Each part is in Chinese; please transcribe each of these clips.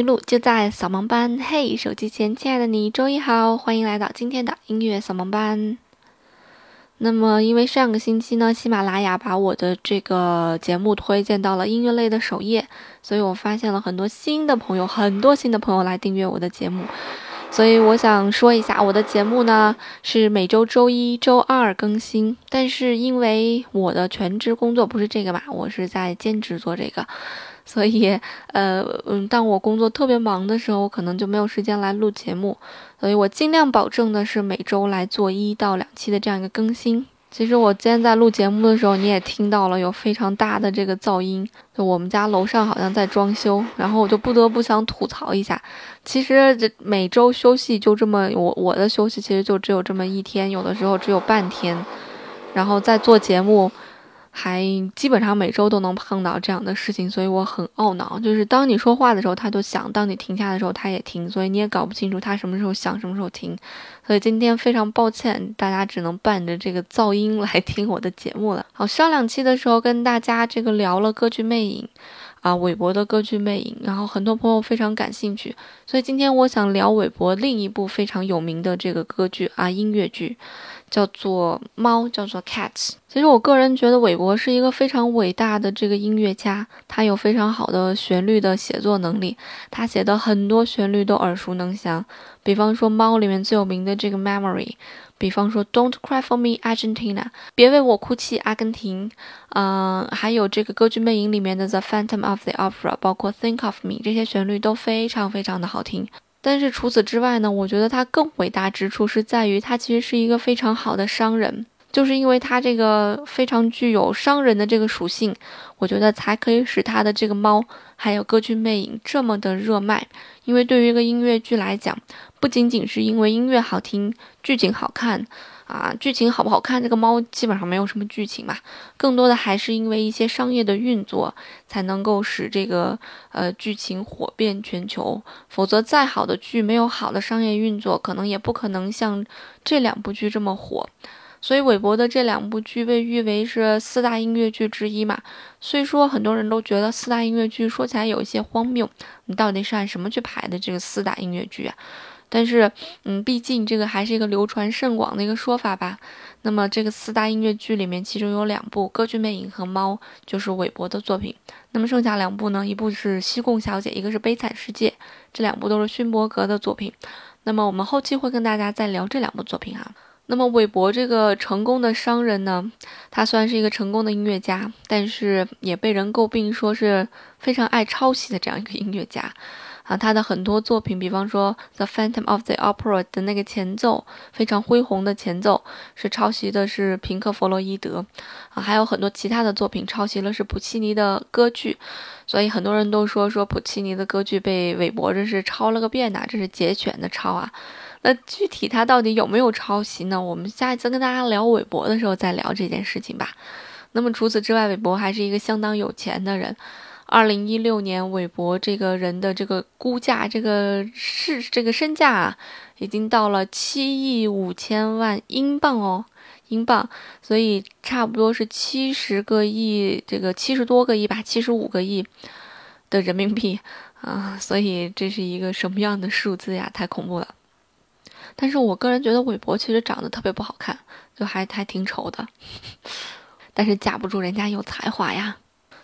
乐不迷路，就在扫盲班。嘿，手机前亲爱的你，周一好，欢迎来到今天的音乐扫盲班。那么，因为上个星期呢，喜马拉雅把我的这个节目推荐到了音乐类的首页，所以我发现了很多新的朋友，很多新的朋友来订阅我的节目。所以我想说一下，我的节目呢是每周周一、周二更新，但是因为我的全职工作不是这个嘛，我是在兼职做这个。所以，呃，嗯，当我工作特别忙的时候，我可能就没有时间来录节目。所以我尽量保证的是每周来做一到两期的这样一个更新。其实我今天在录节目的时候，你也听到了有非常大的这个噪音，就我们家楼上好像在装修，然后我就不得不想吐槽一下。其实这每周休息就这么，我我的休息其实就只有这么一天，有的时候只有半天，然后再做节目。还基本上每周都能碰到这样的事情，所以我很懊恼。就是当你说话的时候，他就响；当你停下的时候，他也停。所以你也搞不清楚他什么时候响，什么时候停。所以今天非常抱歉，大家只能伴着这个噪音来听我的节目了。好，上两期的时候跟大家这个聊了歌剧魅影，啊，韦伯的歌剧魅影，然后很多朋友非常感兴趣。所以今天我想聊韦伯另一部非常有名的这个歌剧啊，音乐剧。叫做猫，叫做 Cats。其实我个人觉得韦伯是一个非常伟大的这个音乐家，他有非常好的旋律的写作能力，他写的很多旋律都耳熟能详。比方说猫里面最有名的这个 Memory，比方说 Don't Cry for Me Argentina，别为我哭泣阿根廷，嗯，还有这个歌剧魅影里面的 The Phantom of the Opera，包括 Think of Me，这些旋律都非常非常的好听。但是除此之外呢，我觉得他更伟大之处是在于他其实是一个非常好的商人，就是因为它这个非常具有商人的这个属性，我觉得才可以使他的这个猫还有歌剧魅影这么的热卖。因为对于一个音乐剧来讲，不仅仅是因为音乐好听、剧情好看。啊，剧情好不好看？这个猫基本上没有什么剧情嘛，更多的还是因为一些商业的运作才能够使这个呃剧情火遍全球。否则，再好的剧没有好的商业运作，可能也不可能像这两部剧这么火。所以，韦伯的这两部剧被誉为是四大音乐剧之一嘛。虽说很多人都觉得四大音乐剧说起来有一些荒谬，你到底是按什么去排的这个四大音乐剧啊？但是，嗯，毕竟这个还是一个流传甚广的一个说法吧。那么，这个四大音乐剧里面，其中有两部《歌剧魅影》和《猫》就是韦伯的作品。那么剩下两部呢？一部是《西贡小姐》，一个是《悲惨世界》，这两部都是勋伯格的作品。那么我们后期会跟大家再聊这两部作品哈。那么韦伯这个成功的商人呢，他虽然是一个成功的音乐家，但是也被人诟病说是非常爱抄袭的这样一个音乐家。啊，他的很多作品，比方说《The Phantom of the Opera》的那个前奏，非常恢宏的前奏，是抄袭的是平克·弗洛伊德。啊，还有很多其他的作品抄袭了是普契尼的歌剧，所以很多人都说说普契尼的歌剧被韦伯这是抄了个遍呐，这是节选的抄啊。那具体他到底有没有抄袭呢？我们下一次跟大家聊韦伯的时候再聊这件事情吧。那么除此之外，韦伯还是一个相当有钱的人。二零一六年，韦伯这个人的这个估价，这个是这个身价啊，已经到了七亿五千万英镑哦，英镑，所以差不多是七十个亿，这个七十多个亿吧，七十五个亿的人民币啊，所以这是一个什么样的数字呀？太恐怖了。但是我个人觉得韦伯其实长得特别不好看，就还还挺丑的，但是架不住人家有才华呀。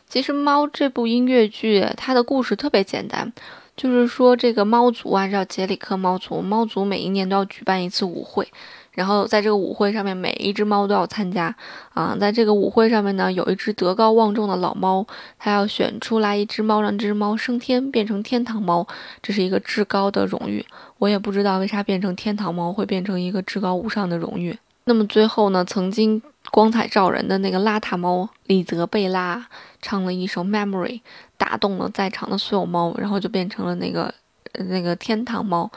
其实《猫》这部音乐剧，它的故事特别简单，就是说这个猫族啊，叫杰里克猫族。猫族每一年都要举办一次舞会，然后在这个舞会上面，每一只猫都要参加。啊，在这个舞会上面呢，有一只德高望重的老猫，它要选出来一只猫，让这只猫升天，变成天堂猫，这是一个至高的荣誉。我也不知道为啥变成天堂猫会变成一个至高无上的荣誉。那么最后呢，曾经。光彩照人的那个邋遢猫李泽贝拉唱了一首《Memory》，打动了在场的所有猫，然后就变成了那个那个天堂猫。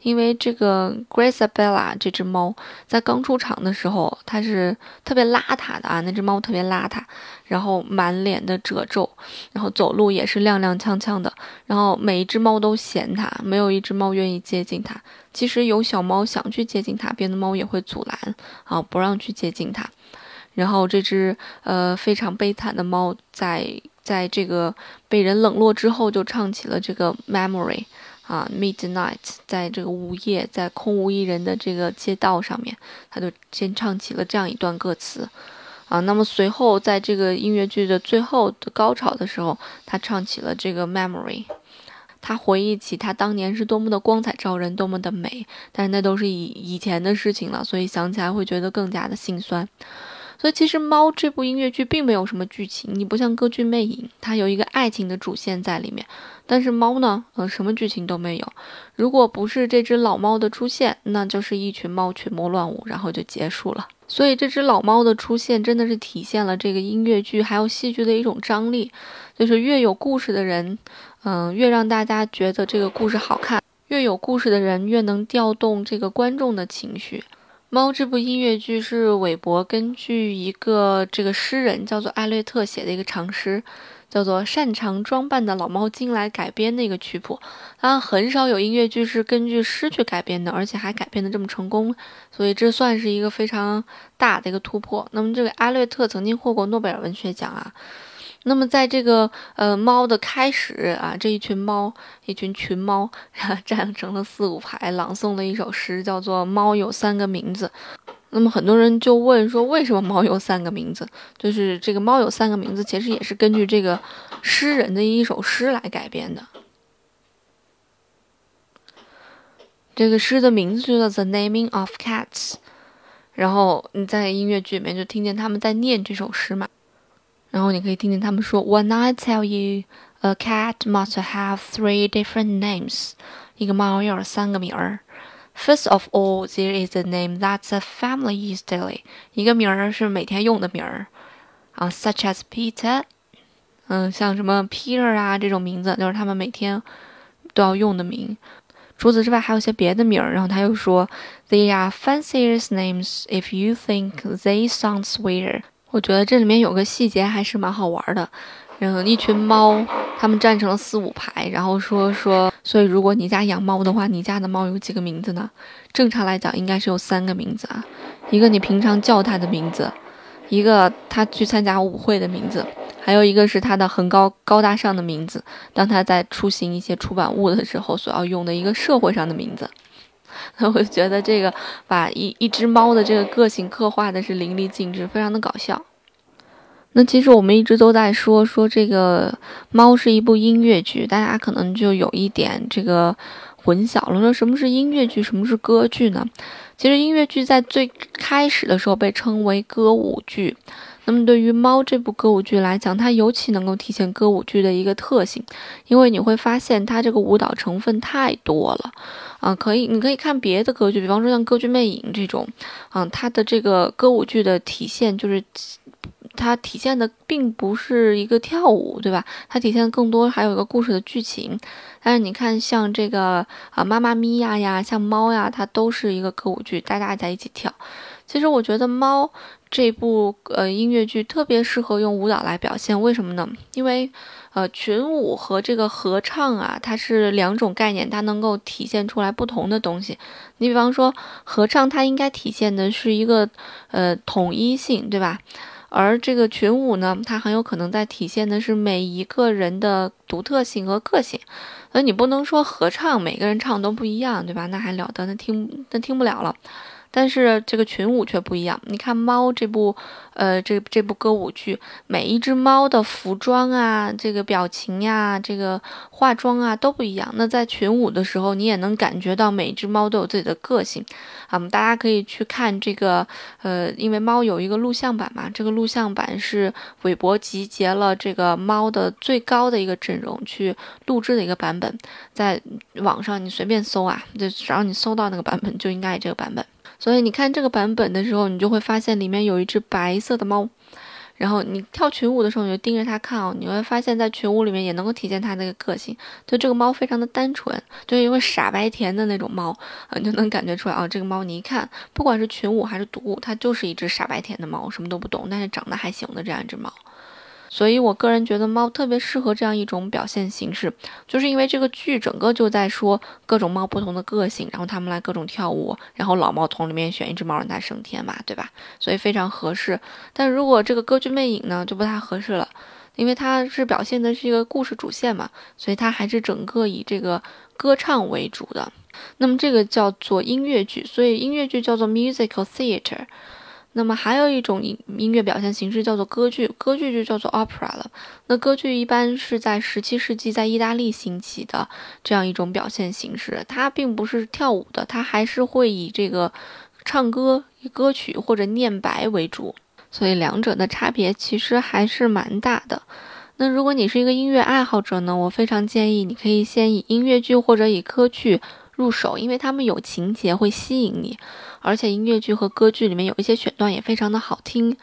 因为这个 Gracebella 这只猫在刚出场的时候，它是特别邋遢的啊，那只猫特别邋遢，然后满脸的褶皱，然后走路也是踉踉跄跄的，然后每一只猫都嫌它，没有一只猫愿意接近它。其实有小猫想去接近它，别的猫也会阻拦啊，不让去接近它。然后这只呃非常悲惨的猫在。在这个被人冷落之后，就唱起了这个 Memory。啊，Midnight，在这个午夜，在空无一人的这个街道上面，他就先唱起了这样一段歌词，啊，那么随后在这个音乐剧的最后的高潮的时候，他唱起了这个 Memory，他回忆起他当年是多么的光彩照人，多么的美，但是那都是以以前的事情了，所以想起来会觉得更加的心酸。所以其实《猫》这部音乐剧并没有什么剧情，你不像《歌剧魅影》，它有一个爱情的主线在里面。但是猫呢，呃，什么剧情都没有。如果不是这只老猫的出现，那就是一群猫群魔乱舞，然后就结束了。所以这只老猫的出现，真的是体现了这个音乐剧还有戏剧的一种张力，就是越有故事的人，嗯，越让大家觉得这个故事好看；越有故事的人，越能调动这个观众的情绪。猫这部音乐剧是韦伯根据一个这个诗人叫做艾略特写的一个长诗。叫做擅长装扮的老猫精来改编的一个曲谱，当然很少有音乐剧是根据诗去改编的，而且还改编的这么成功，所以这算是一个非常大的一个突破。那么这个阿略特曾经获过诺贝尔文学奖啊。那么在这个呃猫的开始啊，这一群猫，一群群猫 站成了四五排，朗诵了一首诗，叫做《猫有三个名字》。那么很多人就问说，为什么猫有三个名字？就是这个猫有三个名字，其实也是根据这个诗人的一首诗来改编的。这个诗的名字就叫《The Naming of Cats》，然后你在音乐剧里面就听见他们在念这首诗嘛，然后你可以听见他们说：“When I tell you a cat must have three different names，一个猫要有三个名儿。” First of all, there is a name that the family uses daily. 一个名儿是每天用的名儿啊，such as Peter，嗯，像什么 Peter 啊这种名字，就是他们每天都要用的名。除此之外，还有些别的名儿。然后他又说，They are fancier names if you think they sound sweeter。 我觉得这里面有个细节还是蛮好玩的。嗯一群猫，他们站成了四五排，然后说说，所以如果你家养猫的话，你家的猫有几个名字呢？正常来讲应该是有三个名字啊，一个你平常叫它的名字，一个它去参加舞会的名字，还有一个是它的很高高大上的名字，当它在出行一些出版物的时候所要用的一个社会上的名字。那 我觉得这个把一一只猫的这个个性刻画的是淋漓尽致，非常的搞笑。那其实我们一直都在说说这个《猫》是一部音乐剧，大家可能就有一点这个混淆了。说什么是音乐剧，什么是歌剧呢？其实音乐剧在最开始的时候被称为歌舞剧。那么对于《猫》这部歌舞剧来讲，它尤其能够体现歌舞剧的一个特性，因为你会发现它这个舞蹈成分太多了啊！可以，你可以看别的歌剧，比方说像《歌剧魅影》这种，嗯，它的这个歌舞剧的体现就是。它体现的并不是一个跳舞，对吧？它体现的更多还有一个故事的剧情。但是你看，像这个啊，妈妈咪呀呀，像猫呀，它都是一个歌舞剧，大家在一起跳。其实我觉得《猫》这部呃音乐剧特别适合用舞蹈来表现，为什么呢？因为呃群舞和这个合唱啊，它是两种概念，它能够体现出来不同的东西。你比方说合唱，它应该体现的是一个呃统一性，对吧？而这个群舞呢，它很有可能在体现的是每一个人的独特性和个性，所以你不能说合唱每个人唱都不一样，对吧？那还了得，那听那听不了了。但是这个群舞却不一样。你看《猫》这部，呃，这这部歌舞剧，每一只猫的服装啊，这个表情呀，这个化妆啊都不一样。那在群舞的时候，你也能感觉到每一只猫都有自己的个性。啊，大家可以去看这个，呃，因为《猫》有一个录像版嘛，这个录像版是韦伯集结了这个《猫》的最高的一个阵容去录制的一个版本，在网上你随便搜啊，就只要你搜到那个版本，就应该这个版本。所以你看这个版本的时候，你就会发现里面有一只白色的猫，然后你跳群舞的时候，你就盯着它看哦，你会发现在群舞里面也能够体现它那个个性。就这个猫非常的单纯，就因为傻白甜的那种猫啊，你就能感觉出来啊，这个猫你一看，不管是群舞还是独舞，它就是一只傻白甜的猫，什么都不懂，但是长得还行的这样一只猫。所以，我个人觉得猫特别适合这样一种表现形式，就是因为这个剧整个就在说各种猫不同的个性，然后它们来各种跳舞，然后老猫桶里面选一只猫让它升天嘛，对吧？所以非常合适。但如果这个歌剧魅影呢，就不太合适了，因为它是表现的是一个故事主线嘛，所以它还是整个以这个歌唱为主的。那么这个叫做音乐剧，所以音乐剧叫做 musical theater。那么还有一种音音乐表现形式叫做歌剧，歌剧就叫做 opera 了。那歌剧一般是在十七世纪在意大利兴起的这样一种表现形式，它并不是跳舞的，它还是会以这个唱歌、以歌曲或者念白为主，所以两者的差别其实还是蛮大的。那如果你是一个音乐爱好者呢，我非常建议你可以先以音乐剧或者以歌剧入手，因为他们有情节会吸引你。而且音乐剧和歌剧里面有一些选段也非常的好听。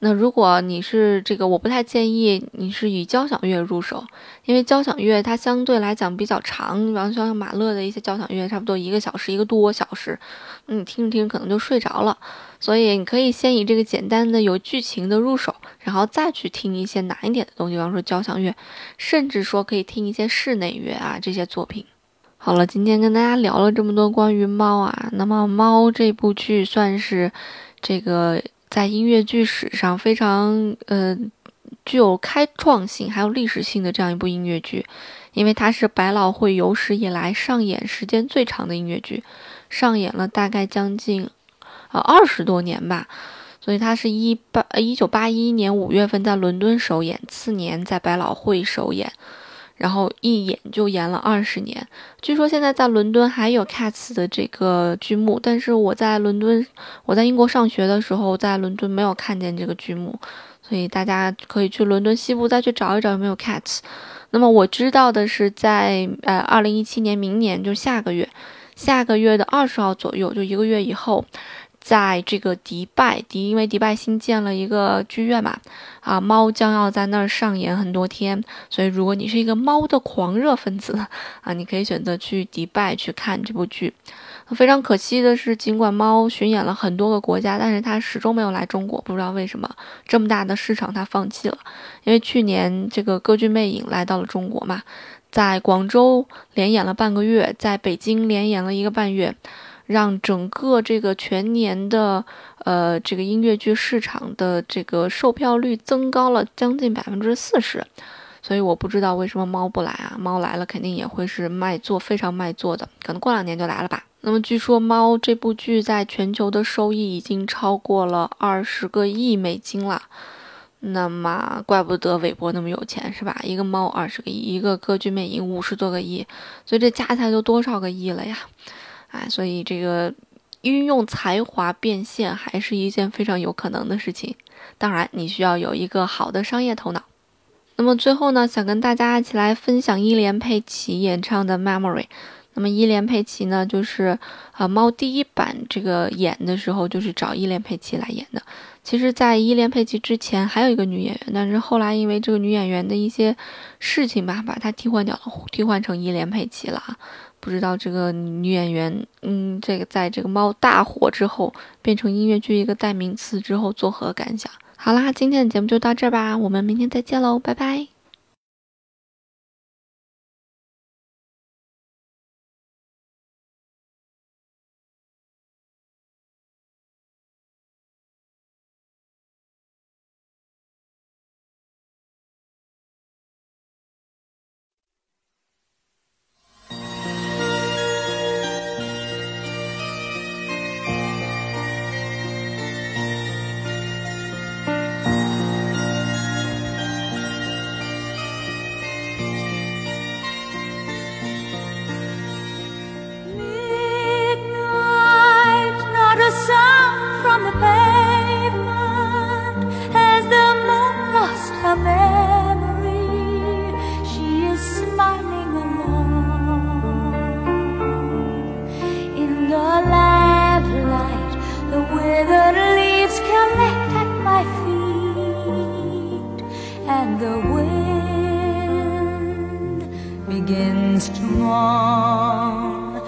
那如果你是这个，我不太建议你是以交响乐入手，因为交响乐它相对来讲比较长，比方像马勒的一些交响乐，差不多一个小时一个多小时，你听着听着可能就睡着了。所以你可以先以这个简单的有剧情的入手，然后再去听一些难一点的东西，比方说交响乐，甚至说可以听一些室内乐啊这些作品。好了，今天跟大家聊了这么多关于猫啊，那么《猫》这部剧算是这个在音乐剧史上非常呃具有开创性还有历史性的这样一部音乐剧，因为它是百老汇有史以来上演时间最长的音乐剧，上演了大概将近呃二十多年吧，所以它是一八呃一九八一年五月份在伦敦首演，次年在百老汇首演。然后一演就演了二十年，据说现在在伦敦还有 Cats 的这个剧目，但是我在伦敦，我在英国上学的时候，在伦敦没有看见这个剧目，所以大家可以去伦敦西部再去找一找有没有 Cats。那么我知道的是，在呃二零一七年明年就下个月，下个月的二十号左右，就一个月以后。在这个迪拜，迪因为迪拜新建了一个剧院嘛，啊，猫将要在那儿上演很多天，所以如果你是一个猫的狂热分子啊，你可以选择去迪拜去看这部剧。非常可惜的是，尽管猫巡演了很多个国家，但是它始终没有来中国，不知道为什么这么大的市场它放弃了。因为去年这个歌剧魅影来到了中国嘛，在广州连演了半个月，在北京连演了一个半月。让整个这个全年的呃这个音乐剧市场的这个售票率增高了将近百分之四十，所以我不知道为什么猫不来啊？猫来了肯定也会是卖座非常卖座的，可能过两年就来了吧。那么据说猫这部剧在全球的收益已经超过了二十个亿美金了，那么怪不得韦伯那么有钱是吧？一个猫二十个亿，一个歌剧魅影五十多个亿，所以这加起来都多少个亿了呀？啊，所以这个运用才华变现还是一件非常有可能的事情。当然，你需要有一个好的商业头脑。那么最后呢，想跟大家一起来分享伊莲佩奇演唱的《Memory》。那么伊莲佩奇呢，就是啊猫第一版这个演的时候，就是找伊莲佩奇来演的。其实，在伊莲佩奇之前还有一个女演员，但是后来因为这个女演员的一些事情吧，把她替换掉了，替换成伊莲佩奇了啊。不知道这个女演员，嗯，这个在这个猫大火之后，变成音乐剧一个代名词之后，作何感想？好啦，今天的节目就到这儿吧，我们明天再见喽，拜拜。against wrong.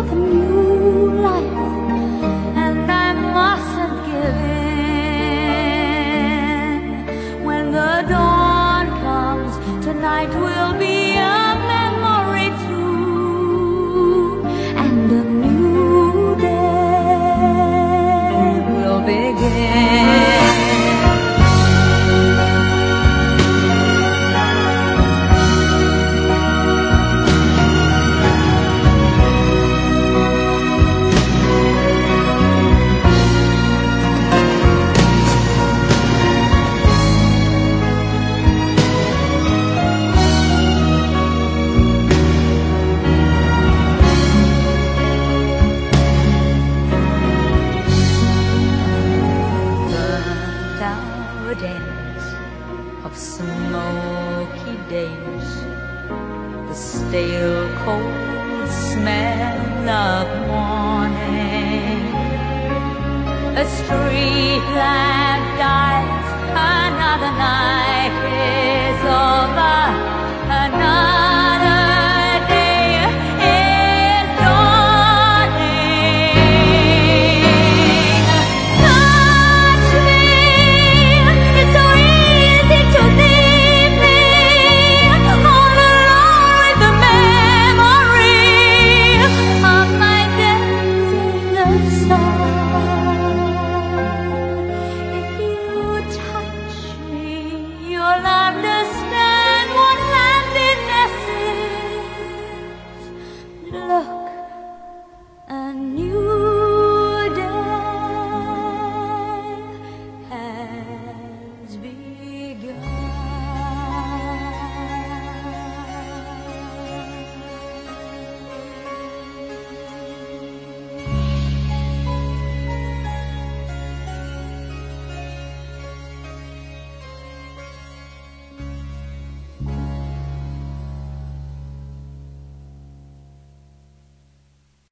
loving you.